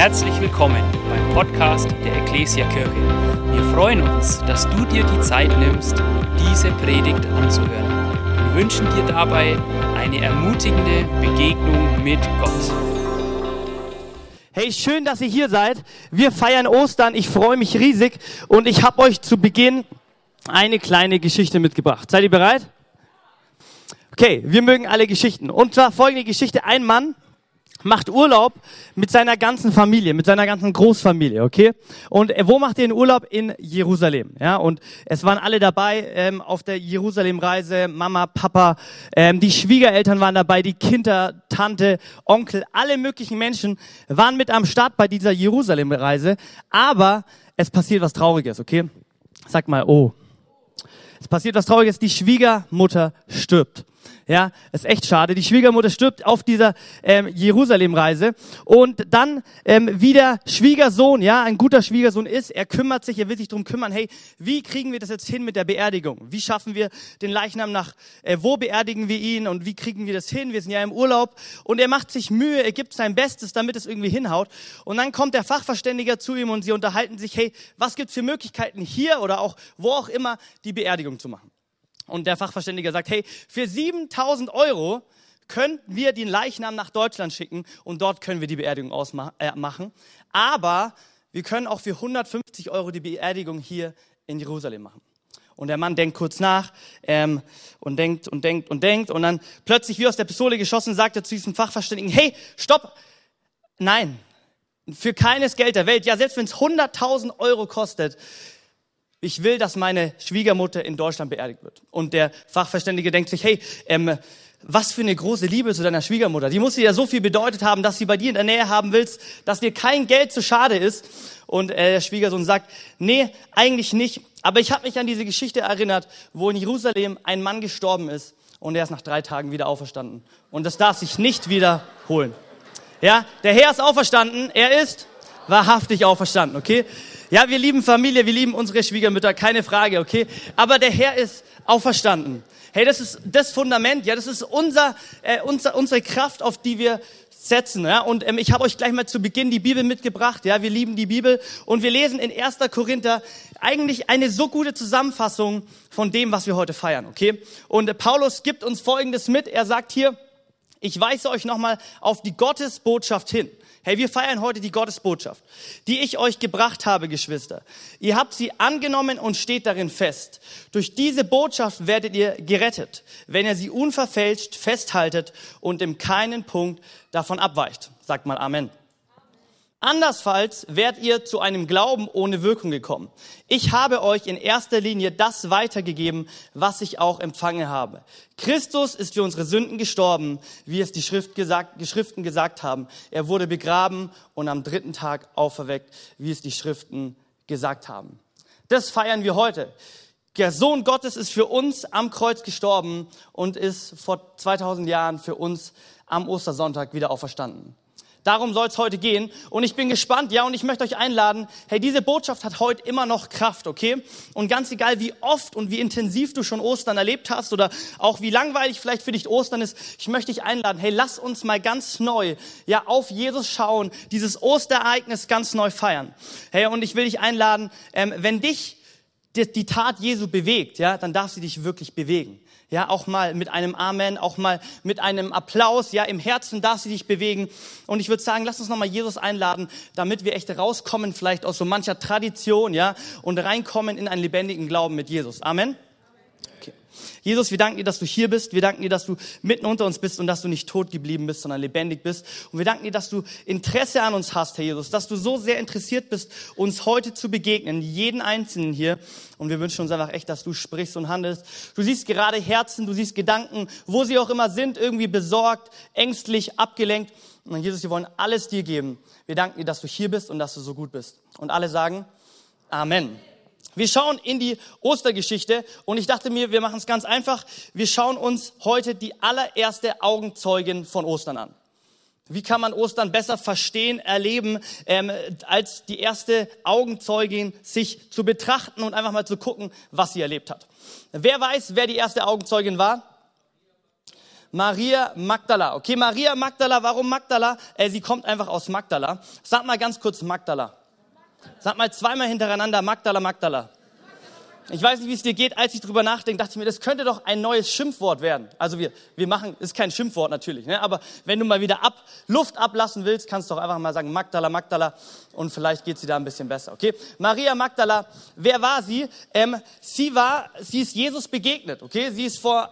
Herzlich willkommen beim Podcast der Ecclesia Kirche. Wir freuen uns, dass du dir die Zeit nimmst, diese Predigt anzuhören. Wir wünschen dir dabei eine ermutigende Begegnung mit Gott. Hey, schön, dass ihr hier seid. Wir feiern Ostern. Ich freue mich riesig und ich habe euch zu Beginn eine kleine Geschichte mitgebracht. Seid ihr bereit? Okay, wir mögen alle Geschichten. Und zwar folgende Geschichte. Ein Mann macht Urlaub mit seiner ganzen Familie, mit seiner ganzen Großfamilie, okay? Und äh, wo macht er den Urlaub? In Jerusalem, ja? Und es waren alle dabei ähm, auf der Jerusalem-Reise, Mama, Papa, ähm, die Schwiegereltern waren dabei, die Kinder, Tante, Onkel, alle möglichen Menschen waren mit am Start bei dieser Jerusalem-Reise. Aber es passiert was Trauriges, okay? Sag mal, oh. Es passiert was Trauriges, die Schwiegermutter stirbt. Ja, ist echt schade. Die Schwiegermutter stirbt auf dieser ähm, Jerusalem-Reise und dann ähm, wie der Schwiegersohn, ja, ein guter Schwiegersohn ist, er kümmert sich, er will sich drum kümmern. Hey, wie kriegen wir das jetzt hin mit der Beerdigung? Wie schaffen wir den Leichnam nach? Äh, wo beerdigen wir ihn und wie kriegen wir das hin? Wir sind ja im Urlaub und er macht sich Mühe, er gibt sein Bestes, damit es irgendwie hinhaut. Und dann kommt der Fachverständiger zu ihm und sie unterhalten sich. Hey, was gibt's für Möglichkeiten hier oder auch wo auch immer die Beerdigung zu machen? Und der Fachverständiger sagt, hey, für 7000 Euro könnten wir den Leichnam nach Deutschland schicken und dort können wir die Beerdigung. Äh, Aber wir können auch für 150 Euro die Beerdigung hier in Jerusalem machen. Und der Mann denkt kurz nach ähm, und denkt und denkt und denkt und dann plötzlich wie aus der Pistole geschossen sagt er zu diesem Fachverständigen, hey, stopp, nein, für keines Geld der Welt, ja selbst wenn es 100.000 Euro kostet, ich will, dass meine Schwiegermutter in Deutschland beerdigt wird. Und der Fachverständige denkt sich, hey, ähm, was für eine große Liebe zu deiner Schwiegermutter. Die muss dir ja so viel bedeutet haben, dass sie bei dir in der Nähe haben willst, dass dir kein Geld zu schade ist. Und äh, der Schwiegersohn sagt, nee, eigentlich nicht. Aber ich habe mich an diese Geschichte erinnert, wo in Jerusalem ein Mann gestorben ist und er ist nach drei Tagen wieder auferstanden. Und das darf sich nicht wiederholen. Ja, der Herr ist auferstanden, er ist wahrhaftig auferstanden, okay? Ja, wir lieben Familie, wir lieben unsere Schwiegermütter, keine Frage, okay? Aber der Herr ist auferstanden. Hey, das ist das Fundament, ja, das ist unser, äh, unser, unsere Kraft, auf die wir setzen. Ja? Und ähm, ich habe euch gleich mal zu Beginn die Bibel mitgebracht. Ja, wir lieben die Bibel und wir lesen in 1. Korinther eigentlich eine so gute Zusammenfassung von dem, was wir heute feiern. Okay? Und äh, Paulus gibt uns Folgendes mit. Er sagt hier: Ich weise euch nochmal auf die Gottesbotschaft hin. Hey, wir feiern heute die Gottesbotschaft, die ich euch gebracht habe, Geschwister. Ihr habt sie angenommen und steht darin fest. Durch diese Botschaft werdet ihr gerettet, wenn ihr sie unverfälscht festhaltet und in keinen Punkt davon abweicht. Sagt mal Amen. Andersfalls wärt ihr zu einem Glauben ohne Wirkung gekommen. Ich habe euch in erster Linie das weitergegeben, was ich auch empfangen habe. Christus ist für unsere Sünden gestorben, wie es die Schrift gesagt, die Schriften gesagt haben. Er wurde begraben und am dritten Tag auferweckt, wie es die Schriften gesagt haben. Das feiern wir heute. Der Sohn Gottes ist für uns am Kreuz gestorben und ist vor 2000 Jahren für uns am Ostersonntag wieder auferstanden. Darum soll es heute gehen. Und ich bin gespannt, ja, und ich möchte euch einladen, hey, diese Botschaft hat heute immer noch Kraft, okay? Und ganz egal, wie oft und wie intensiv du schon Ostern erlebt hast oder auch wie langweilig vielleicht für dich Ostern ist, ich möchte dich einladen, hey, lass uns mal ganz neu, ja, auf Jesus schauen, dieses Osterereignis ganz neu feiern. Hey, und ich will dich einladen, ähm, wenn dich die, die Tat Jesu bewegt, ja, dann darf sie dich wirklich bewegen. Ja, auch mal mit einem Amen, auch mal mit einem Applaus. Ja, im Herzen darf sie dich bewegen. Und ich würde sagen, lass uns nochmal Jesus einladen, damit wir echt rauskommen, vielleicht aus so mancher Tradition, ja, und reinkommen in einen lebendigen Glauben mit Jesus. Amen. Jesus, wir danken dir, dass du hier bist. Wir danken dir, dass du mitten unter uns bist und dass du nicht tot geblieben bist, sondern lebendig bist. Und wir danken dir, dass du Interesse an uns hast, Herr Jesus, dass du so sehr interessiert bist, uns heute zu begegnen, jeden Einzelnen hier. Und wir wünschen uns einfach echt, dass du sprichst und handelst. Du siehst gerade Herzen, du siehst Gedanken, wo sie auch immer sind, irgendwie besorgt, ängstlich, abgelenkt. Und Jesus, wir wollen alles dir geben. Wir danken dir, dass du hier bist und dass du so gut bist. Und alle sagen Amen. Wir schauen in die Ostergeschichte und ich dachte mir, wir machen es ganz einfach. Wir schauen uns heute die allererste Augenzeugin von Ostern an. Wie kann man Ostern besser verstehen, erleben, ähm, als die erste Augenzeugin sich zu betrachten und einfach mal zu gucken, was sie erlebt hat. Wer weiß, wer die erste Augenzeugin war? Maria Magdala. Okay, Maria Magdala, warum Magdala? Äh, sie kommt einfach aus Magdala. Sag mal ganz kurz Magdala. Sag mal zweimal hintereinander Magdala, Magdala. Ich weiß nicht, wie es dir geht. Als ich drüber nachdenke, dachte ich mir, das könnte doch ein neues Schimpfwort werden. Also wir, wir machen, ist kein Schimpfwort natürlich, ne? aber wenn du mal wieder ab, Luft ablassen willst, kannst du doch einfach mal sagen Magdala, Magdala und vielleicht geht sie da ein bisschen besser, okay? Maria Magdala, wer war sie? Ähm, sie war, sie ist Jesus begegnet, okay? Sie ist vor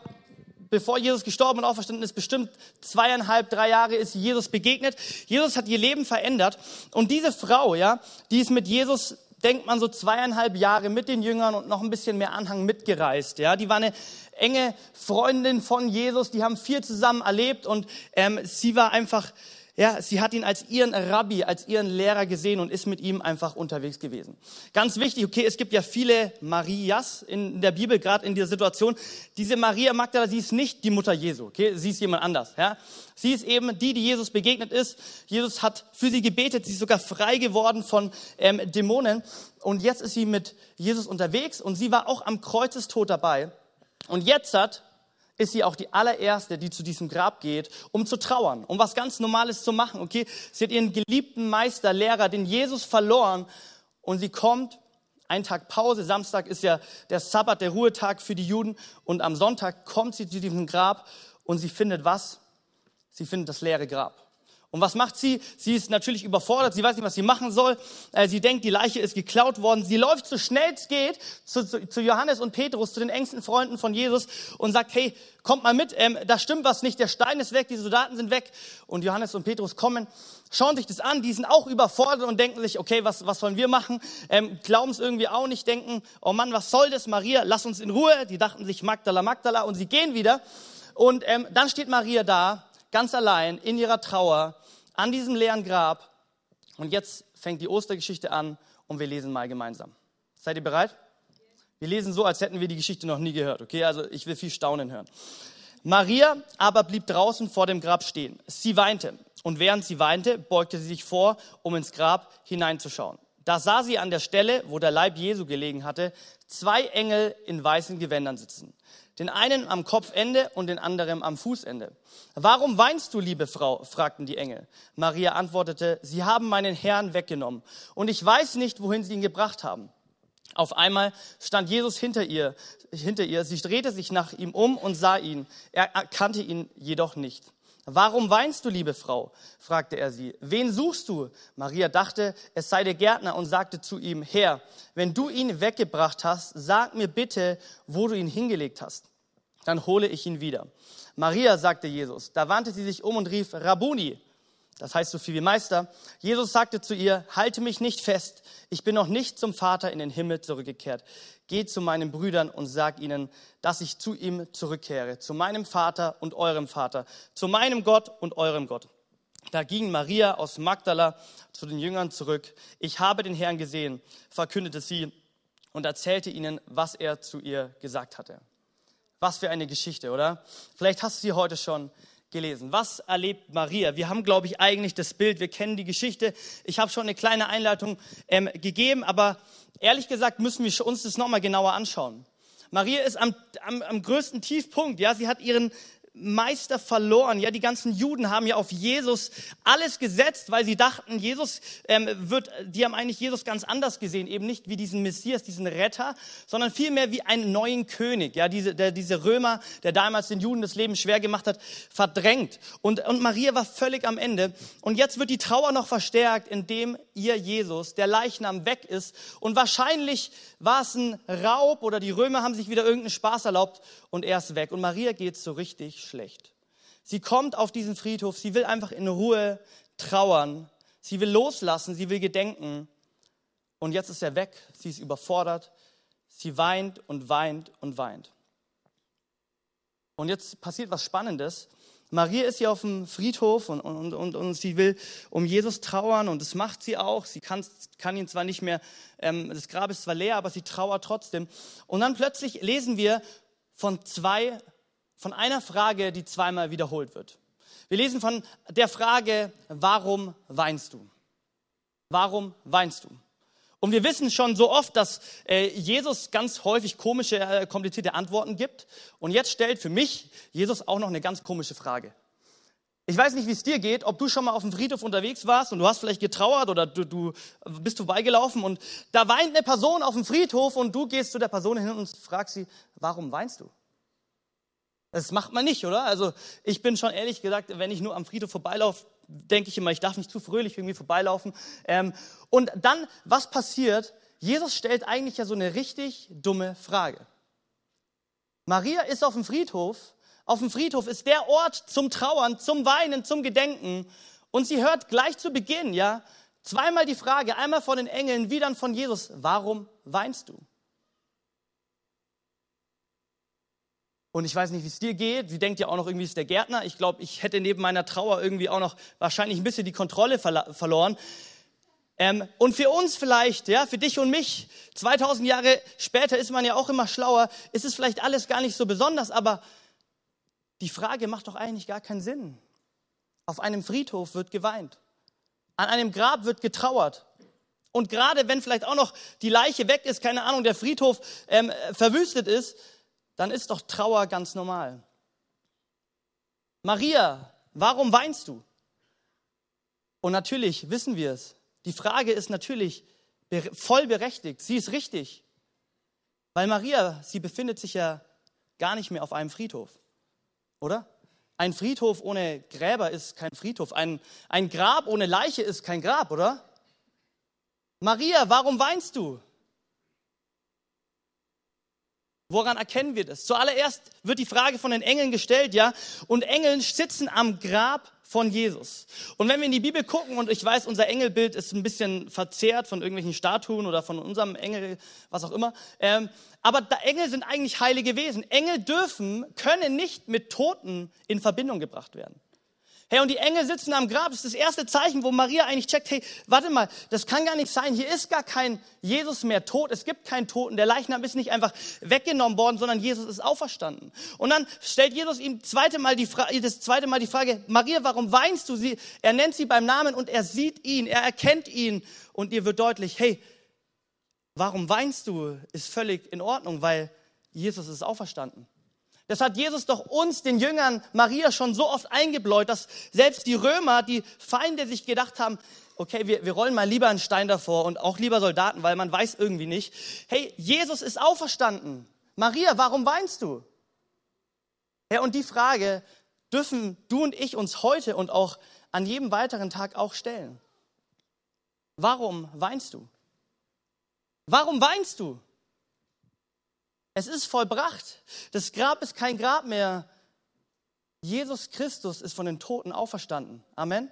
bevor Jesus gestorben und auferstanden ist, bestimmt zweieinhalb, drei Jahre ist Jesus begegnet. Jesus hat ihr Leben verändert. Und diese Frau, ja, die ist mit Jesus denkt man so zweieinhalb Jahre mit den Jüngern und noch ein bisschen mehr Anhang mitgereist. Ja, die war eine enge Freundin von Jesus, die haben viel zusammen erlebt und ähm, sie war einfach ja, sie hat ihn als ihren Rabbi, als ihren Lehrer gesehen und ist mit ihm einfach unterwegs gewesen. Ganz wichtig, okay, es gibt ja viele Marias in der Bibel, gerade in dieser Situation. Diese Maria Magdala, sie ist nicht die Mutter Jesu, okay, sie ist jemand anders, ja. Sie ist eben die, die Jesus begegnet ist. Jesus hat für sie gebetet, sie ist sogar frei geworden von ähm, Dämonen. Und jetzt ist sie mit Jesus unterwegs und sie war auch am Kreuzestod dabei. Und jetzt hat ist sie auch die allererste, die zu diesem Grab geht, um zu trauern, um was ganz Normales zu machen. Okay, sie hat ihren geliebten Meister, Lehrer, den Jesus verloren, und sie kommt. Ein Tag Pause, Samstag ist ja der Sabbat, der Ruhetag für die Juden, und am Sonntag kommt sie zu diesem Grab und sie findet was? Sie findet das leere Grab. Und was macht sie? Sie ist natürlich überfordert, sie weiß nicht, was sie machen soll. Äh, sie denkt, die Leiche ist geklaut worden. Sie läuft so schnell es geht zu, zu, zu Johannes und Petrus, zu den engsten Freunden von Jesus und sagt, hey, kommt mal mit, ähm, da stimmt was nicht, der Stein ist weg, die Soldaten sind weg. Und Johannes und Petrus kommen, schauen sich das an, die sind auch überfordert und denken sich, okay, was, was sollen wir machen? Ähm, Glauben es irgendwie auch nicht, denken, oh Mann, was soll das, Maria, lass uns in Ruhe. Die dachten sich, Magdala, Magdala, und sie gehen wieder. Und ähm, dann steht Maria da ganz allein in ihrer Trauer an diesem leeren Grab. Und jetzt fängt die Ostergeschichte an und wir lesen mal gemeinsam. Seid ihr bereit? Wir lesen so, als hätten wir die Geschichte noch nie gehört. Okay, also ich will viel Staunen hören. Maria aber blieb draußen vor dem Grab stehen. Sie weinte. Und während sie weinte, beugte sie sich vor, um ins Grab hineinzuschauen. Da sah sie an der Stelle, wo der Leib Jesu gelegen hatte, zwei Engel in weißen Gewändern sitzen den einen am Kopfende und den anderen am Fußende. Warum weinst du, liebe Frau? fragten die Engel. Maria antwortete, Sie haben meinen Herrn weggenommen und ich weiß nicht, wohin sie ihn gebracht haben. Auf einmal stand Jesus hinter ihr, hinter ihr. Sie drehte sich nach ihm um und sah ihn. Er erkannte ihn jedoch nicht. Warum weinst du, liebe Frau? fragte er sie. Wen suchst du? Maria dachte, es sei der Gärtner und sagte zu ihm, Herr, wenn du ihn weggebracht hast, sag mir bitte, wo du ihn hingelegt hast. Dann hole ich ihn wieder. Maria, sagte Jesus. Da wandte sie sich um und rief, Rabuni. Das heißt so viel wie Meister. Jesus sagte zu ihr, halte mich nicht fest. Ich bin noch nicht zum Vater in den Himmel zurückgekehrt. Geh zu meinen Brüdern und sag ihnen, dass ich zu ihm zurückkehre, zu meinem Vater und eurem Vater, zu meinem Gott und eurem Gott. Da ging Maria aus Magdala zu den Jüngern zurück. Ich habe den Herrn gesehen, verkündete sie und erzählte ihnen, was er zu ihr gesagt hatte. Was für eine Geschichte, oder? Vielleicht hast du sie heute schon gelesen. Was erlebt Maria? Wir haben, glaube ich, eigentlich das Bild, wir kennen die Geschichte. Ich habe schon eine kleine Einleitung ähm, gegeben, aber ehrlich gesagt müssen wir uns das nochmal genauer anschauen. Maria ist am, am, am größten Tiefpunkt. Ja, sie hat ihren Meister verloren. Ja, die ganzen Juden haben ja auf Jesus alles gesetzt, weil sie dachten, Jesus ähm, wird, die haben eigentlich Jesus ganz anders gesehen, eben nicht wie diesen Messias, diesen Retter, sondern vielmehr wie einen neuen König. Ja, diese, der, diese Römer, der damals den Juden das Leben schwer gemacht hat, verdrängt. Und, und Maria war völlig am Ende. Und jetzt wird die Trauer noch verstärkt, indem ihr Jesus, der Leichnam, weg ist. Und wahrscheinlich war es ein Raub oder die Römer haben sich wieder irgendeinen Spaß erlaubt und er ist weg. Und Maria geht so richtig schlecht. Sie kommt auf diesen Friedhof, sie will einfach in Ruhe trauern, sie will loslassen, sie will gedenken. Und jetzt ist er weg, sie ist überfordert, sie weint und weint und weint. Und jetzt passiert was Spannendes. Maria ist hier auf dem Friedhof und, und, und, und sie will um Jesus trauern und das macht sie auch. Sie kann, kann ihn zwar nicht mehr, ähm, das Grab ist zwar leer, aber sie trauert trotzdem. Und dann plötzlich lesen wir von zwei von einer Frage, die zweimal wiederholt wird. Wir lesen von der Frage, warum weinst du? Warum weinst du? Und wir wissen schon so oft, dass äh, Jesus ganz häufig komische, äh, komplizierte Antworten gibt. Und jetzt stellt für mich Jesus auch noch eine ganz komische Frage. Ich weiß nicht, wie es dir geht, ob du schon mal auf dem Friedhof unterwegs warst und du hast vielleicht getrauert oder du, du bist vorbeigelaufen und da weint eine Person auf dem Friedhof und du gehst zu der Person hin und fragst sie, warum weinst du? Das macht man nicht, oder? Also ich bin schon ehrlich gesagt, wenn ich nur am Friedhof vorbeilaufe, denke ich immer, ich darf nicht zu fröhlich irgendwie vorbeilaufen. Ähm, und dann, was passiert? Jesus stellt eigentlich ja so eine richtig dumme Frage. Maria ist auf dem Friedhof auf dem Friedhof ist der Ort zum Trauern, zum Weinen, zum Gedenken. Und sie hört gleich zu Beginn, ja, zweimal die Frage, einmal von den Engeln, wie dann von Jesus, warum weinst du? Und ich weiß nicht, wie es dir geht. Sie denkt ja auch noch irgendwie, ist der Gärtner. Ich glaube, ich hätte neben meiner Trauer irgendwie auch noch wahrscheinlich ein bisschen die Kontrolle verloren. Ähm, und für uns vielleicht, ja, für dich und mich, 2000 Jahre später ist man ja auch immer schlauer, ist es vielleicht alles gar nicht so besonders, aber die Frage macht doch eigentlich gar keinen Sinn. Auf einem Friedhof wird geweint. An einem Grab wird getrauert. Und gerade wenn vielleicht auch noch die Leiche weg ist, keine Ahnung, der Friedhof ähm, verwüstet ist, dann ist doch Trauer ganz normal. Maria, warum weinst du? Und natürlich wissen wir es. Die Frage ist natürlich voll berechtigt. Sie ist richtig. Weil Maria, sie befindet sich ja gar nicht mehr auf einem Friedhof oder? Ein Friedhof ohne Gräber ist kein Friedhof. Ein, ein Grab ohne Leiche ist kein Grab, oder? Maria, warum weinst du? Woran erkennen wir das? Zuallererst wird die Frage von den Engeln gestellt, ja, und Engeln sitzen am Grab von Jesus. Und wenn wir in die Bibel gucken, und ich weiß, unser Engelbild ist ein bisschen verzerrt von irgendwelchen Statuen oder von unserem Engel, was auch immer, ähm, aber Engel sind eigentlich heilige Wesen. Engel dürfen, können nicht mit Toten in Verbindung gebracht werden. Hey, und die Engel sitzen am Grab. Das ist das erste Zeichen, wo Maria eigentlich checkt, hey, warte mal, das kann gar nicht sein. Hier ist gar kein Jesus mehr tot. Es gibt keinen Toten. Der Leichnam ist nicht einfach weggenommen worden, sondern Jesus ist auferstanden. Und dann stellt Jesus ihm zweite Mal die Frage, das zweite Mal die Frage, Maria, warum weinst du sie? Er nennt sie beim Namen und er sieht ihn, er erkennt ihn. Und ihr wird deutlich, hey, warum weinst du? Ist völlig in Ordnung, weil Jesus ist auferstanden. Das hat Jesus doch uns, den Jüngern Maria, schon so oft eingebläut, dass selbst die Römer, die Feinde sich gedacht haben, okay, wir, wir rollen mal lieber einen Stein davor und auch lieber Soldaten, weil man weiß irgendwie nicht. Hey, Jesus ist auferstanden. Maria, warum weinst du? Ja, und die Frage dürfen du und ich uns heute und auch an jedem weiteren Tag auch stellen. Warum weinst du? Warum weinst du? Es ist vollbracht. Das Grab ist kein Grab mehr. Jesus Christus ist von den Toten auferstanden. Amen.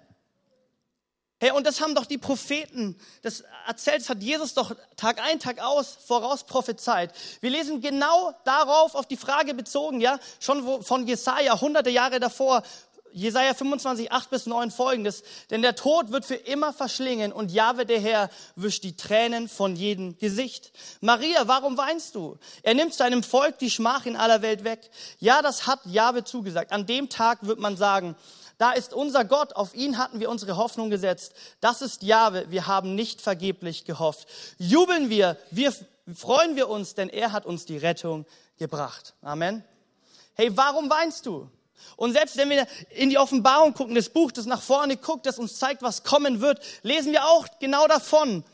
Hey, und das haben doch die Propheten, das erzählt, das hat Jesus doch Tag ein, Tag aus voraus prophezeit. Wir lesen genau darauf, auf die Frage bezogen, ja, schon von Jesaja, hunderte Jahre davor, Jesaja 25, 8 bis 9 folgendes. Denn der Tod wird für immer verschlingen und Jahwe der Herr wischt die Tränen von jedem Gesicht. Maria, warum weinst du? Er nimmt seinem Volk die Schmach in aller Welt weg. Ja, das hat Jahwe zugesagt. An dem Tag wird man sagen, da ist unser Gott, auf ihn hatten wir unsere Hoffnung gesetzt. Das ist Jahwe, wir haben nicht vergeblich gehofft. Jubeln wir, wir freuen wir uns, denn er hat uns die Rettung gebracht. Amen. Hey, warum weinst du? Und selbst wenn wir in die Offenbarung gucken, das Buch, das nach vorne guckt, das uns zeigt, was kommen wird, lesen wir auch genau davon.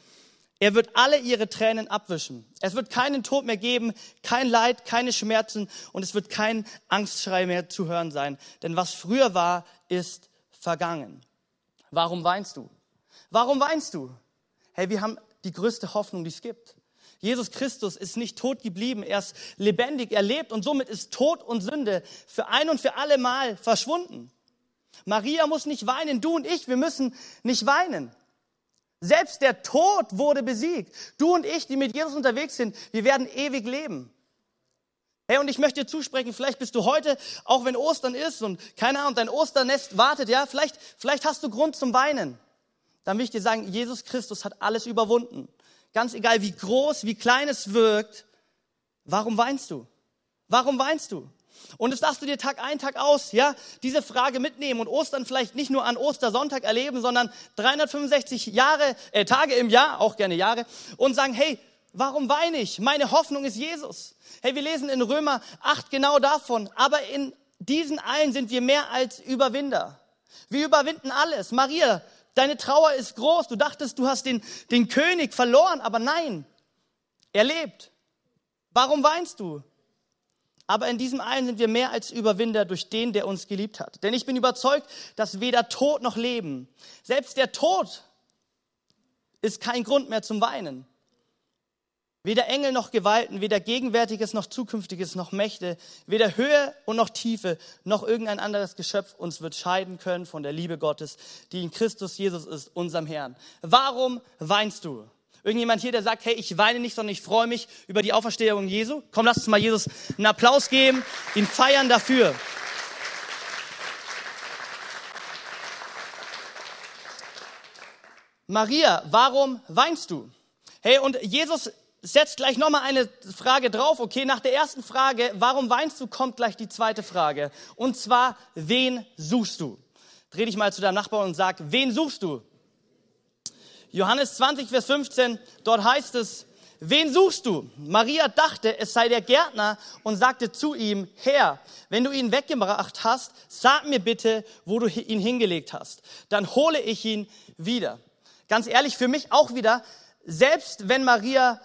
Er wird alle ihre Tränen abwischen. Es wird keinen Tod mehr geben, kein Leid, keine Schmerzen und es wird kein Angstschrei mehr zu hören sein. Denn was früher war, ist vergangen. Warum weinst du? Warum weinst du? Hey, wir haben die größte Hoffnung, die es gibt. Jesus Christus ist nicht tot geblieben, er ist lebendig, er lebt und somit ist Tod und Sünde für ein und für alle Mal verschwunden. Maria muss nicht weinen, du und ich, wir müssen nicht weinen. Selbst der Tod wurde besiegt. Du und ich, die mit Jesus unterwegs sind, wir werden ewig leben. Hey, und ich möchte dir zusprechen, vielleicht bist du heute, auch wenn Ostern ist und keine Ahnung, dein Osternest wartet, ja, vielleicht, vielleicht hast du Grund zum Weinen. Dann will ich dir sagen, Jesus Christus hat alles überwunden ganz egal wie groß, wie klein es wirkt, warum weinst du? Warum weinst du? Und das darfst du dir Tag ein, Tag aus, ja, diese Frage mitnehmen und Ostern vielleicht nicht nur an Ostersonntag erleben, sondern 365 Jahre, äh, Tage im Jahr, auch gerne Jahre, und sagen, hey, warum weine ich? Meine Hoffnung ist Jesus. Hey, wir lesen in Römer 8 genau davon, aber in diesen allen sind wir mehr als Überwinder. Wir überwinden alles. Maria, deine Trauer ist groß. Du dachtest, du hast den, den König verloren, aber nein, er lebt. Warum weinst du? Aber in diesem allen sind wir mehr als Überwinder durch den, der uns geliebt hat. Denn ich bin überzeugt, dass weder Tod noch Leben, selbst der Tod ist kein Grund mehr zum Weinen. Weder Engel noch Gewalten, weder Gegenwärtiges noch Zukünftiges noch Mächte, weder Höhe und noch Tiefe, noch irgendein anderes Geschöpf uns wird scheiden können von der Liebe Gottes, die in Christus Jesus ist, unserem Herrn. Warum weinst du? Irgendjemand hier, der sagt, hey, ich weine nicht, sondern ich freue mich über die Auferstehung Jesu? Komm, lass uns mal Jesus einen Applaus geben, ihn feiern dafür. Maria, warum weinst du? Hey, und Jesus setzt gleich nochmal eine Frage drauf. Okay, nach der ersten Frage, warum weinst du, kommt gleich die zweite Frage. Und zwar, wen suchst du? Dreh dich mal zu deinem Nachbarn und sag, wen suchst du? Johannes 20, Vers 15, dort heißt es, wen suchst du? Maria dachte, es sei der Gärtner und sagte zu ihm, Herr, wenn du ihn weggebracht hast, sag mir bitte, wo du ihn hingelegt hast. Dann hole ich ihn wieder. Ganz ehrlich, für mich auch wieder, selbst wenn Maria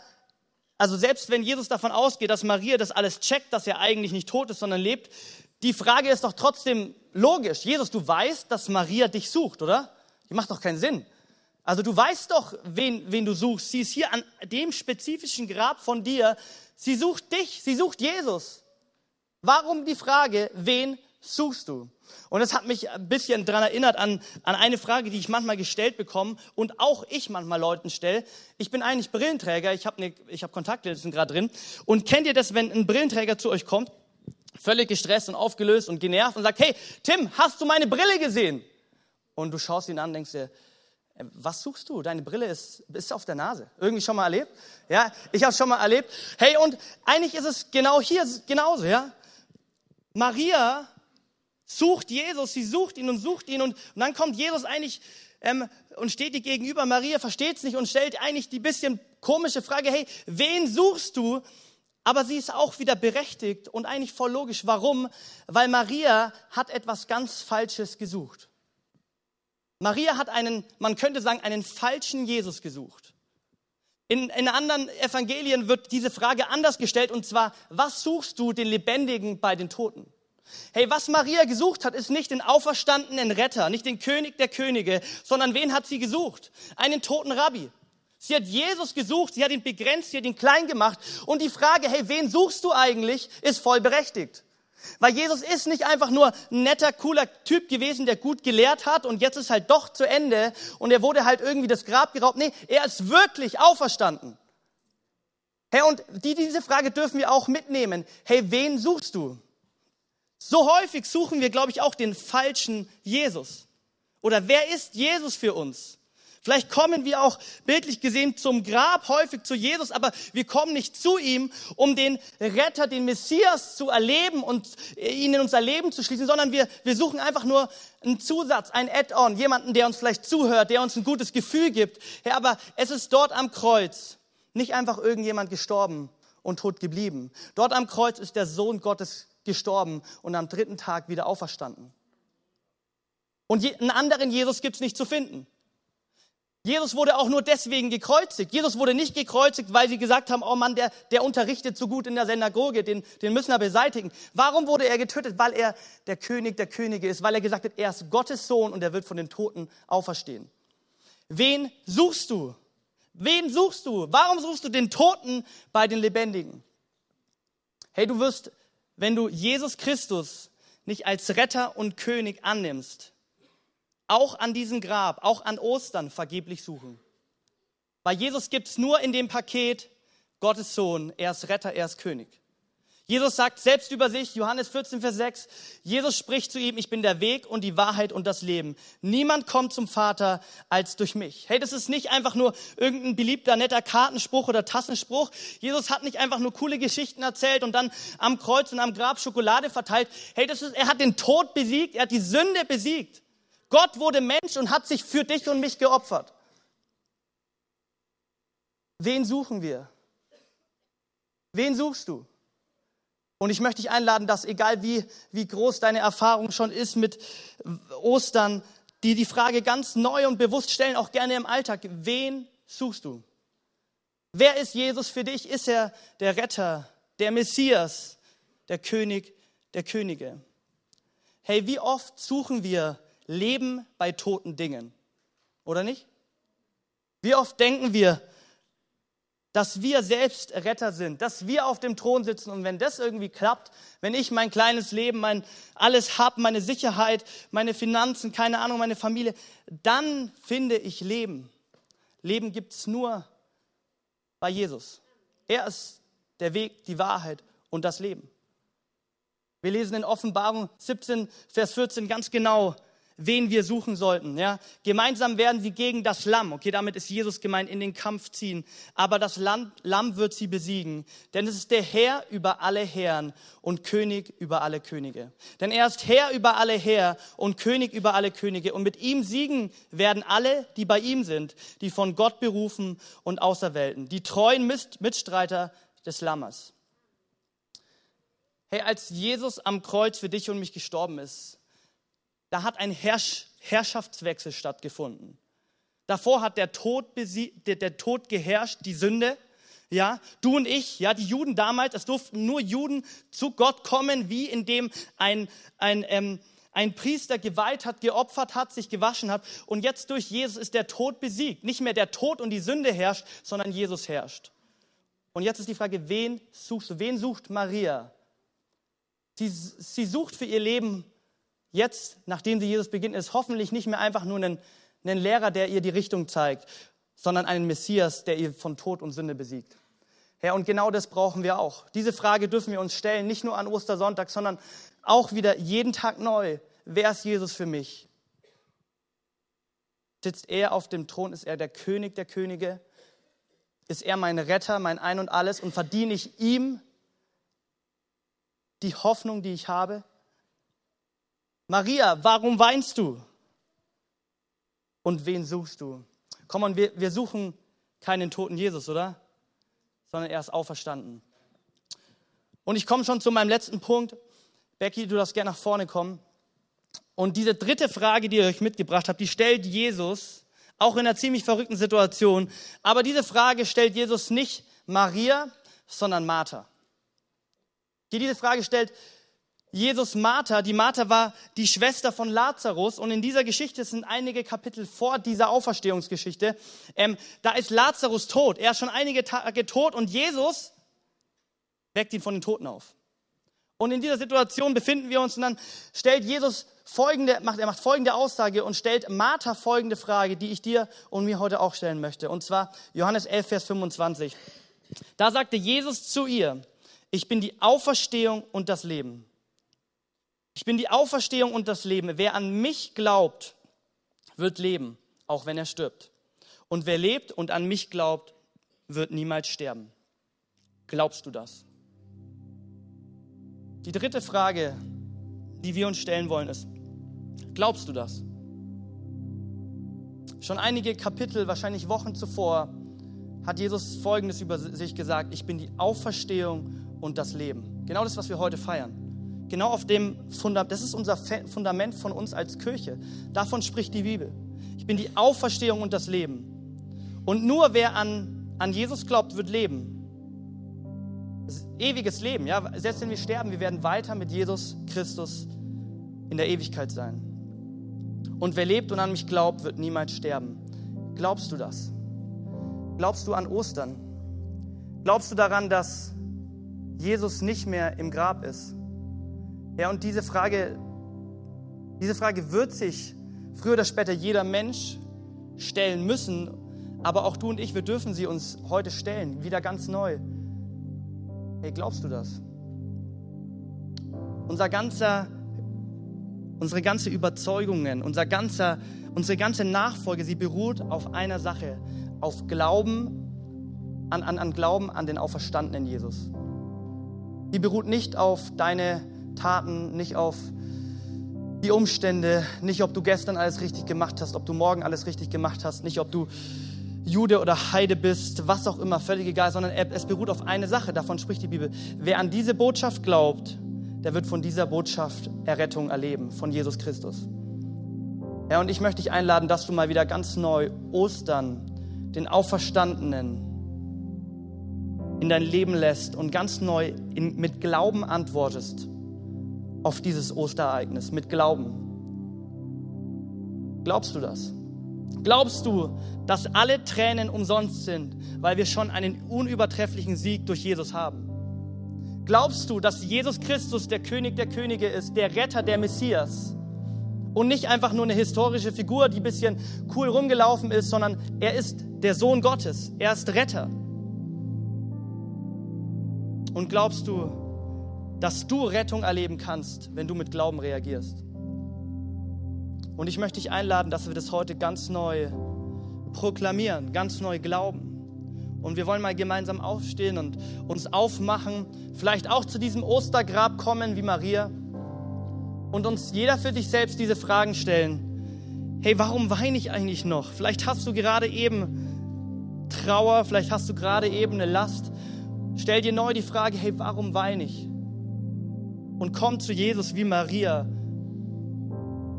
also selbst wenn Jesus davon ausgeht, dass Maria das alles checkt, dass er eigentlich nicht tot ist, sondern lebt, die Frage ist doch trotzdem logisch. Jesus, du weißt, dass Maria dich sucht, oder? Die macht doch keinen Sinn. Also du weißt doch, wen, wen du suchst. Sie ist hier an dem spezifischen Grab von dir. Sie sucht dich, sie sucht Jesus. Warum die Frage, wen suchst du? Und es hat mich ein bisschen daran erinnert an, an eine Frage, die ich manchmal gestellt bekomme und auch ich manchmal Leuten stelle. Ich bin eigentlich Brillenträger, ich habe ne, ich hab Kontaktlinsen gerade drin. Und kennt ihr das, wenn ein Brillenträger zu euch kommt, völlig gestresst und aufgelöst und genervt und sagt, hey, Tim, hast du meine Brille gesehen? Und du schaust ihn an und denkst dir, äh, was suchst du? Deine Brille ist, ist auf der Nase. Irgendwie schon mal erlebt? Ja, ich habe schon mal erlebt. Hey, und eigentlich ist es genau hier genauso, ja? Maria sucht Jesus, sie sucht ihn und sucht ihn und, und dann kommt Jesus eigentlich ähm, und steht ihr gegenüber. Maria versteht es nicht und stellt eigentlich die bisschen komische Frage, hey, wen suchst du? Aber sie ist auch wieder berechtigt und eigentlich voll logisch. Warum? Weil Maria hat etwas ganz Falsches gesucht. Maria hat einen, man könnte sagen, einen falschen Jesus gesucht. In, in anderen Evangelien wird diese Frage anders gestellt und zwar, was suchst du den Lebendigen bei den Toten? Hey, was Maria gesucht hat, ist nicht den auferstandenen Retter, nicht den König der Könige, sondern wen hat sie gesucht? Einen toten Rabbi. Sie hat Jesus gesucht, sie hat ihn begrenzt, sie hat ihn klein gemacht. Und die Frage, hey, wen suchst du eigentlich, ist voll berechtigt. Weil Jesus ist nicht einfach nur ein netter, cooler Typ gewesen, der gut gelehrt hat und jetzt ist halt doch zu Ende und er wurde halt irgendwie das Grab geraubt. Nee, er ist wirklich auferstanden. Hey, und die, diese Frage dürfen wir auch mitnehmen. Hey, wen suchst du? So häufig suchen wir, glaube ich, auch den falschen Jesus. Oder wer ist Jesus für uns? Vielleicht kommen wir auch bildlich gesehen zum Grab häufig zu Jesus, aber wir kommen nicht zu ihm, um den Retter, den Messias zu erleben und ihn in unser Leben zu schließen, sondern wir, wir suchen einfach nur einen Zusatz, ein Add-on, jemanden, der uns vielleicht zuhört, der uns ein gutes Gefühl gibt. Ja, aber es ist dort am Kreuz nicht einfach irgendjemand gestorben und tot geblieben. Dort am Kreuz ist der Sohn Gottes gestorben und am dritten Tag wieder auferstanden. Und einen anderen Jesus gibt es nicht zu finden. Jesus wurde auch nur deswegen gekreuzigt. Jesus wurde nicht gekreuzigt, weil sie gesagt haben, oh Mann, der, der unterrichtet so gut in der Synagoge, den, den müssen wir beseitigen. Warum wurde er getötet? Weil er der König der Könige ist, weil er gesagt hat, er ist Gottes Sohn und er wird von den Toten auferstehen. Wen suchst du? Wen suchst du? Warum suchst du den Toten bei den Lebendigen? Hey, du wirst wenn du Jesus Christus nicht als Retter und König annimmst, auch an diesem Grab, auch an Ostern vergeblich suchen. Bei Jesus gibt es nur in dem Paket Gottes Sohn, er ist Retter, er ist König. Jesus sagt selbst über sich, Johannes 14, Vers 6, Jesus spricht zu ihm, ich bin der Weg und die Wahrheit und das Leben. Niemand kommt zum Vater als durch mich. Hey, das ist nicht einfach nur irgendein beliebter, netter Kartenspruch oder Tassenspruch. Jesus hat nicht einfach nur coole Geschichten erzählt und dann am Kreuz und am Grab Schokolade verteilt. Hey, das ist, er hat den Tod besiegt, er hat die Sünde besiegt. Gott wurde Mensch und hat sich für dich und mich geopfert. Wen suchen wir? Wen suchst du? Und ich möchte dich einladen, dass egal wie, wie groß deine Erfahrung schon ist mit Ostern, die die Frage ganz neu und bewusst stellen, auch gerne im Alltag. Wen suchst du? Wer ist Jesus für dich? Ist er der Retter, der Messias, der König der Könige? Hey, wie oft suchen wir Leben bei toten Dingen? Oder nicht? Wie oft denken wir, dass wir selbst Retter sind, dass wir auf dem Thron sitzen und wenn das irgendwie klappt, wenn ich mein kleines Leben, mein alles habe, meine Sicherheit, meine Finanzen, keine Ahnung, meine Familie, dann finde ich Leben. Leben gibt es nur bei Jesus. Er ist der Weg, die Wahrheit und das Leben. Wir lesen in Offenbarung 17, Vers 14 ganz genau, wen wir suchen sollten. Ja? Gemeinsam werden sie gegen das Lamm, okay, damit ist Jesus gemeint, in den Kampf ziehen. Aber das Lamm, wird sie besiegen. Denn es ist der Herr über alle Herren und König über alle Könige. Denn er ist Herr über alle Herr und König über alle Könige. Und mit ihm siegen werden alle, die bei ihm sind, die von Gott berufen und auserwählten, die treuen Mitstreiter des Lammes. Hey, als Jesus am Kreuz für dich und mich gestorben ist, da hat ein Herrsch Herrschaftswechsel stattgefunden. Davor hat der Tod, der, der Tod geherrscht, die Sünde. Ja, du und ich, ja, die Juden damals, es durften nur Juden zu Gott kommen, wie indem ein, ein, ähm, ein Priester geweiht hat, geopfert hat, sich gewaschen hat. Und jetzt durch Jesus ist der Tod besiegt. Nicht mehr der Tod und die Sünde herrscht, sondern Jesus herrscht. Und jetzt ist die Frage, wen suchst du? Wen sucht Maria? Sie, sie sucht für ihr Leben jetzt, nachdem sie Jesus beginnt, ist hoffentlich nicht mehr einfach nur ein, ein Lehrer, der ihr die Richtung zeigt, sondern einen Messias, der ihr von Tod und Sünde besiegt. Herr, und genau das brauchen wir auch. Diese Frage dürfen wir uns stellen, nicht nur an Ostersonntag, sondern auch wieder jeden Tag neu. Wer ist Jesus für mich? Sitzt er auf dem Thron? Ist er der König der Könige? Ist er mein Retter, mein Ein und alles? Und verdiene ich ihm die Hoffnung, die ich habe? Maria, warum weinst du? Und wen suchst du? Komm on, wir, wir suchen keinen toten Jesus, oder? Sondern er ist auferstanden. Und ich komme schon zu meinem letzten Punkt. Becky, du darfst gerne nach vorne kommen. Und diese dritte Frage, die ihr euch mitgebracht habt, die stellt Jesus auch in einer ziemlich verrückten Situation. Aber diese Frage stellt Jesus nicht Maria, sondern Martha. Die diese Frage stellt Jesus Martha. Die Martha war die Schwester von Lazarus und in dieser Geschichte sind einige Kapitel vor dieser Auferstehungsgeschichte. Ähm, da ist Lazarus tot. Er ist schon einige Tage tot und Jesus weckt ihn von den Toten auf. Und in dieser Situation befinden wir uns und dann stellt Jesus folgende, macht, er macht folgende Aussage und stellt Martha folgende Frage, die ich dir und mir heute auch stellen möchte. Und zwar Johannes 11, Vers 25. Da sagte Jesus zu ihr, ich bin die Auferstehung und das Leben. Ich bin die Auferstehung und das Leben. Wer an mich glaubt, wird leben, auch wenn er stirbt. Und wer lebt und an mich glaubt, wird niemals sterben. Glaubst du das? Die dritte Frage, die wir uns stellen wollen, ist, glaubst du das? Schon einige Kapitel, wahrscheinlich Wochen zuvor, hat Jesus Folgendes über sich gesagt, ich bin die Auferstehung und das Leben. Genau das, was wir heute feiern. Genau auf dem Fundament, das ist unser Fundament von uns als Kirche. Davon spricht die Bibel. Ich bin die Auferstehung und das Leben. Und nur wer an, an Jesus glaubt, wird leben. ewiges Leben, ja. Selbst wenn wir sterben, wir werden weiter mit Jesus Christus in der Ewigkeit sein. Und wer lebt und an mich glaubt, wird niemals sterben. Glaubst du das? Glaubst du an Ostern? Glaubst du daran, dass Jesus nicht mehr im Grab ist? Ja, und diese Frage, diese Frage wird sich früher oder später jeder Mensch stellen müssen, aber auch du und ich, wir dürfen sie uns heute stellen, wieder ganz neu. Hey, glaubst du das? unser ganzer, unsere ganze Überzeugungen, unser ganzer, unsere ganze Nachfolge, sie beruht auf einer Sache, auf Glauben, an, an, an Glauben an den auferstandenen Jesus. Die beruht nicht auf deine Taten, nicht auf die Umstände, nicht ob du gestern alles richtig gemacht hast, ob du morgen alles richtig gemacht hast, nicht ob du Jude oder Heide bist, was auch immer, völlig egal, sondern es beruht auf eine Sache, davon spricht die Bibel. Wer an diese Botschaft glaubt, der wird von dieser Botschaft Errettung erleben, von Jesus Christus. Ja, und ich möchte dich einladen, dass du mal wieder ganz neu Ostern, den Auferstandenen, in dein Leben lässt und ganz neu in, mit Glauben antwortest auf dieses Osterereignis, mit Glauben. Glaubst du das? Glaubst du, dass alle Tränen umsonst sind, weil wir schon einen unübertrefflichen Sieg durch Jesus haben? Glaubst du, dass Jesus Christus der König der Könige ist, der Retter, der Messias? Und nicht einfach nur eine historische Figur, die ein bisschen cool rumgelaufen ist, sondern er ist der Sohn Gottes. Er ist Retter. Und glaubst du, dass du Rettung erleben kannst, wenn du mit Glauben reagierst? Und ich möchte dich einladen, dass wir das heute ganz neu proklamieren, ganz neu glauben. Und wir wollen mal gemeinsam aufstehen und uns aufmachen, vielleicht auch zu diesem Ostergrab kommen wie Maria und uns jeder für dich selbst diese Fragen stellen. Hey, warum weine ich eigentlich noch? Vielleicht hast du gerade eben Trauer, vielleicht hast du gerade eben eine Last. Stell dir neu die Frage, hey, warum weine ich? Und komm zu Jesus wie Maria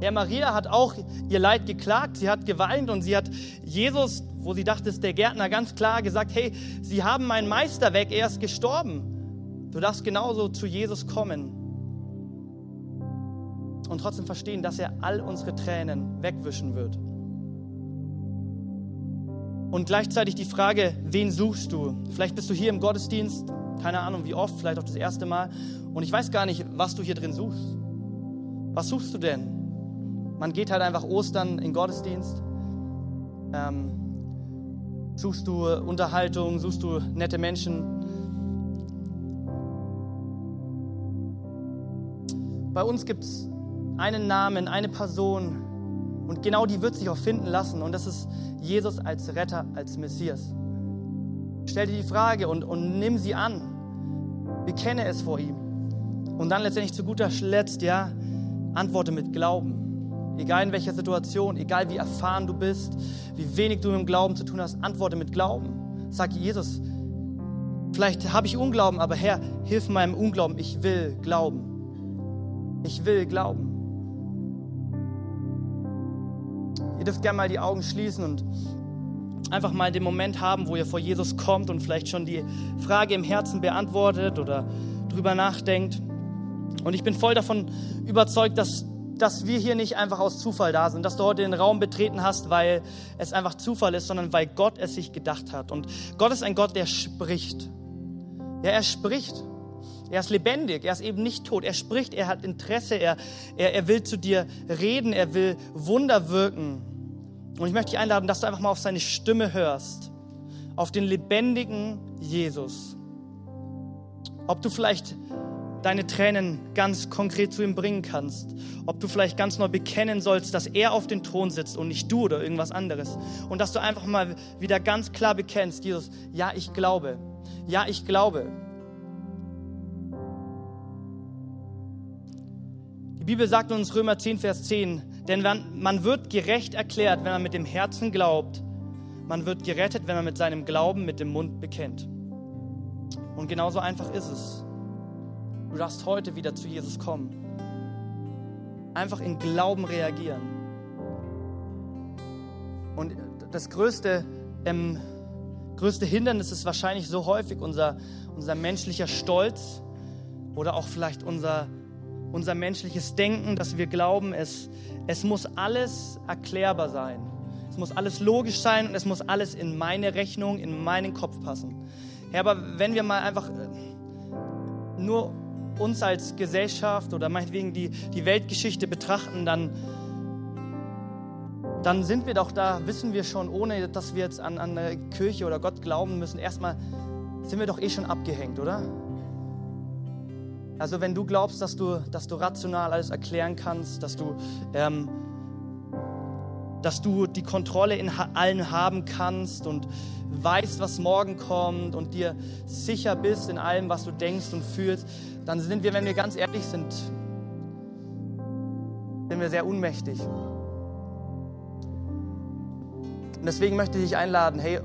ja, Maria hat auch ihr Leid geklagt, sie hat geweint und sie hat Jesus, wo sie dachte, ist der Gärtner, ganz klar gesagt, hey, sie haben meinen Meister weg, er ist gestorben. Du darfst genauso zu Jesus kommen und trotzdem verstehen, dass er all unsere Tränen wegwischen wird. Und gleichzeitig die Frage, wen suchst du? Vielleicht bist du hier im Gottesdienst, keine Ahnung wie oft, vielleicht auch das erste Mal, und ich weiß gar nicht, was du hier drin suchst. Was suchst du denn? Man geht halt einfach Ostern in Gottesdienst. Ähm, suchst du Unterhaltung, suchst du nette Menschen. Bei uns gibt es einen Namen, eine Person und genau die wird sich auch finden lassen und das ist Jesus als Retter, als Messias. Stell dir die Frage und, und nimm sie an. Bekenne es vor ihm. Und dann letztendlich zu guter Letzt, ja, antworte mit Glauben. Egal in welcher Situation, egal wie erfahren du bist, wie wenig du mit dem Glauben zu tun hast, antworte mit Glauben. Sag Jesus, vielleicht habe ich Unglauben, aber Herr, hilf meinem Unglauben. Ich will glauben. Ich will glauben. Ihr dürft gerne mal die Augen schließen und einfach mal den Moment haben, wo ihr vor Jesus kommt und vielleicht schon die Frage im Herzen beantwortet oder drüber nachdenkt. Und ich bin voll davon überzeugt, dass dass wir hier nicht einfach aus Zufall da sind, dass du heute den Raum betreten hast, weil es einfach Zufall ist, sondern weil Gott es sich gedacht hat. Und Gott ist ein Gott, der spricht. Ja, er spricht. Er ist lebendig, er ist eben nicht tot. Er spricht, er hat Interesse, er, er, er will zu dir reden, er will Wunder wirken. Und ich möchte dich einladen, dass du einfach mal auf seine Stimme hörst, auf den lebendigen Jesus. Ob du vielleicht deine Tränen ganz konkret zu ihm bringen kannst. Ob du vielleicht ganz neu bekennen sollst, dass er auf dem Thron sitzt und nicht du oder irgendwas anderes. Und dass du einfach mal wieder ganz klar bekennst, Jesus, ja, ich glaube. Ja, ich glaube. Die Bibel sagt uns Römer 10, Vers 10, denn man wird gerecht erklärt, wenn man mit dem Herzen glaubt. Man wird gerettet, wenn man mit seinem Glauben mit dem Mund bekennt. Und genauso einfach ist es. Du darfst heute wieder zu Jesus kommen. Einfach in Glauben reagieren. Und das größte, ähm, größte Hindernis ist wahrscheinlich so häufig unser, unser menschlicher Stolz oder auch vielleicht unser, unser menschliches Denken, dass wir glauben, es, es muss alles erklärbar sein. Es muss alles logisch sein und es muss alles in meine Rechnung, in meinen Kopf passen. Ja, aber wenn wir mal einfach äh, nur uns als Gesellschaft oder meinetwegen die, die Weltgeschichte betrachten, dann, dann sind wir doch da, wissen wir schon, ohne dass wir jetzt an, an eine Kirche oder Gott glauben müssen, erstmal sind wir doch eh schon abgehängt, oder? Also wenn du glaubst, dass du, dass du rational alles erklären kannst, dass du, ähm, dass du die Kontrolle in allen haben kannst und weißt, was morgen kommt und dir sicher bist in allem, was du denkst und fühlst, dann sind wir, wenn wir ganz ehrlich sind, sind wir sehr unmächtig. Und deswegen möchte ich dich einladen, hey,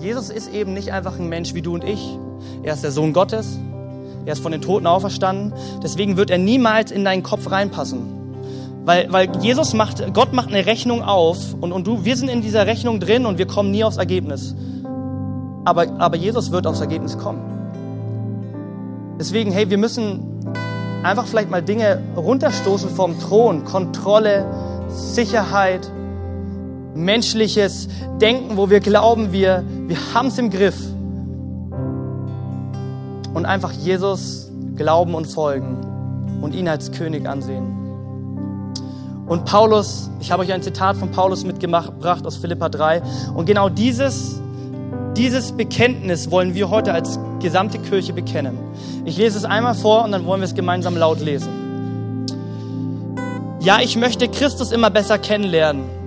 Jesus ist eben nicht einfach ein Mensch wie du und ich. Er ist der Sohn Gottes. Er ist von den Toten auferstanden. Deswegen wird er niemals in deinen Kopf reinpassen. Weil, weil Jesus macht, Gott macht eine Rechnung auf und, und du, wir sind in dieser Rechnung drin und wir kommen nie aufs Ergebnis. Aber, aber Jesus wird aufs Ergebnis kommen. Deswegen, hey, wir müssen einfach vielleicht mal Dinge runterstoßen vom Thron. Kontrolle, Sicherheit, menschliches Denken, wo wir glauben, wir, wir haben es im Griff. Und einfach Jesus glauben und folgen und ihn als König ansehen. Und Paulus, ich habe euch ein Zitat von Paulus mitgebracht aus Philippa 3. Und genau dieses, dieses Bekenntnis wollen wir heute als gesamte Kirche bekennen. Ich lese es einmal vor und dann wollen wir es gemeinsam laut lesen. Ja, ich möchte Christus immer besser kennenlernen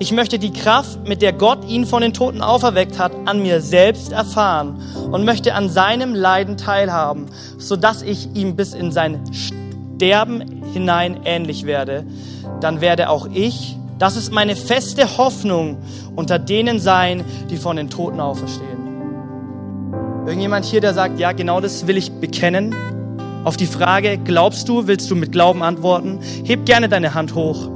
ich möchte die Kraft, mit der Gott ihn von den Toten auferweckt hat, an mir selbst erfahren und möchte an seinem Leiden teilhaben, sodass ich ihm bis in sein Sterben hinein ähnlich werde. Dann werde auch ich, das ist meine feste Hoffnung, unter denen sein, die von den Toten auferstehen. Irgendjemand hier, der sagt, ja, genau das will ich bekennen? Auf die Frage, glaubst du, willst du mit Glauben antworten? Heb gerne deine Hand hoch.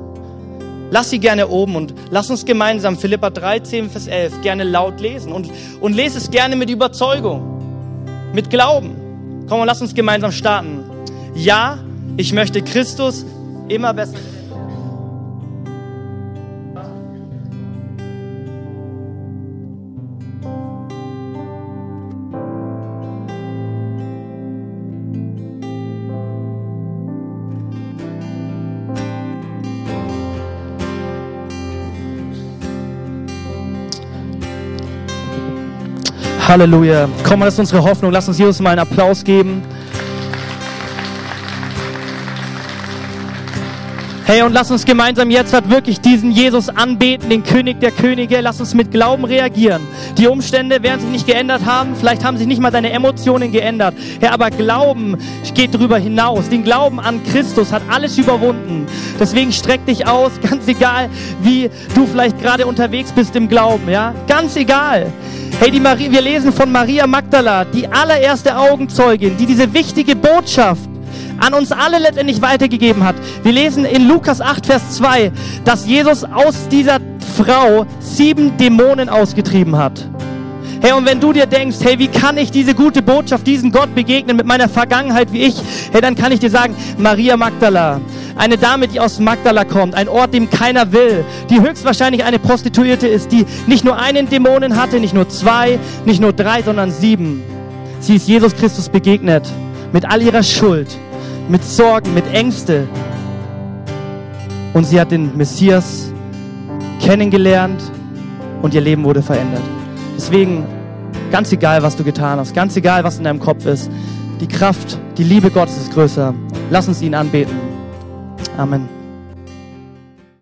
Lass sie gerne oben und lass uns gemeinsam Philippa 13, Vers 11 gerne laut lesen und, und lese es gerne mit Überzeugung, mit Glauben. Komm und lass uns gemeinsam starten. Ja, ich möchte Christus immer besser. Halleluja. Komm, das ist unsere Hoffnung. Lass uns Jesus mal einen Applaus geben. Hey, und lass uns gemeinsam jetzt halt wirklich diesen Jesus anbeten, den König der Könige. Lass uns mit Glauben reagieren. Die Umstände werden sich nicht geändert haben. Vielleicht haben sich nicht mal deine Emotionen geändert. Herr, aber Glauben geht darüber hinaus. Den Glauben an Christus hat alles überwunden. Deswegen streck dich aus, ganz egal, wie du vielleicht gerade unterwegs bist im Glauben, ja? Ganz egal. Hey, die Marie, wir lesen von Maria Magdala, die allererste Augenzeugin, die diese wichtige Botschaft an uns alle letztendlich weitergegeben hat. Wir lesen in Lukas 8, Vers 2, dass Jesus aus dieser Frau sieben Dämonen ausgetrieben hat. Hey, und wenn du dir denkst, hey, wie kann ich diese gute Botschaft, diesen Gott begegnen mit meiner Vergangenheit wie ich, hey, dann kann ich dir sagen, Maria Magdala, eine Dame, die aus Magdala kommt, ein Ort, dem keiner will, die höchstwahrscheinlich eine Prostituierte ist, die nicht nur einen Dämonen hatte, nicht nur zwei, nicht nur drei, sondern sieben. Sie ist Jesus Christus begegnet mit all ihrer Schuld, mit Sorgen, mit Ängste. Und sie hat den Messias kennengelernt und ihr Leben wurde verändert. Deswegen, ganz egal, was du getan hast, ganz egal, was in deinem Kopf ist, die Kraft, die Liebe Gottes ist größer. Lass uns ihn anbeten. Amen.